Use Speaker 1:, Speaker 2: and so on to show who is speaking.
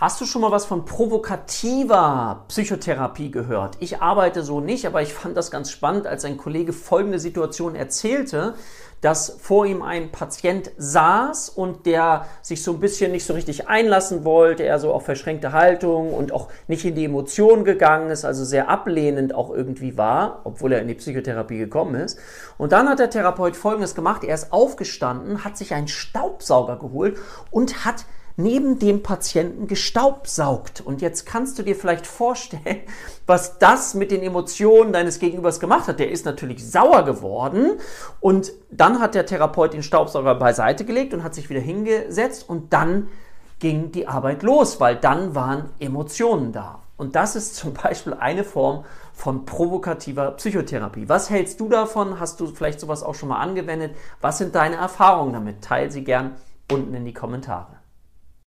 Speaker 1: Hast du schon mal was von provokativer Psychotherapie gehört? Ich arbeite so nicht, aber ich fand das ganz spannend, als ein Kollege folgende Situation erzählte, dass vor ihm ein Patient saß und der sich so ein bisschen nicht so richtig einlassen wollte, er so auf verschränkte Haltung und auch nicht in die Emotionen gegangen ist, also sehr ablehnend auch irgendwie war, obwohl er in die Psychotherapie gekommen ist. Und dann hat der Therapeut Folgendes gemacht, er ist aufgestanden, hat sich einen Staubsauger geholt und hat neben dem Patienten gestaubsaugt. Und jetzt kannst du dir vielleicht vorstellen, was das mit den Emotionen deines Gegenübers gemacht hat. Der ist natürlich sauer geworden und dann hat der Therapeut den Staubsauger beiseite gelegt und hat sich wieder hingesetzt und dann ging die Arbeit los, weil dann waren Emotionen da. Und das ist zum Beispiel eine Form von provokativer Psychotherapie. Was hältst du davon? Hast du vielleicht sowas auch schon mal angewendet? Was sind deine Erfahrungen damit? Teil sie gern unten in die Kommentare.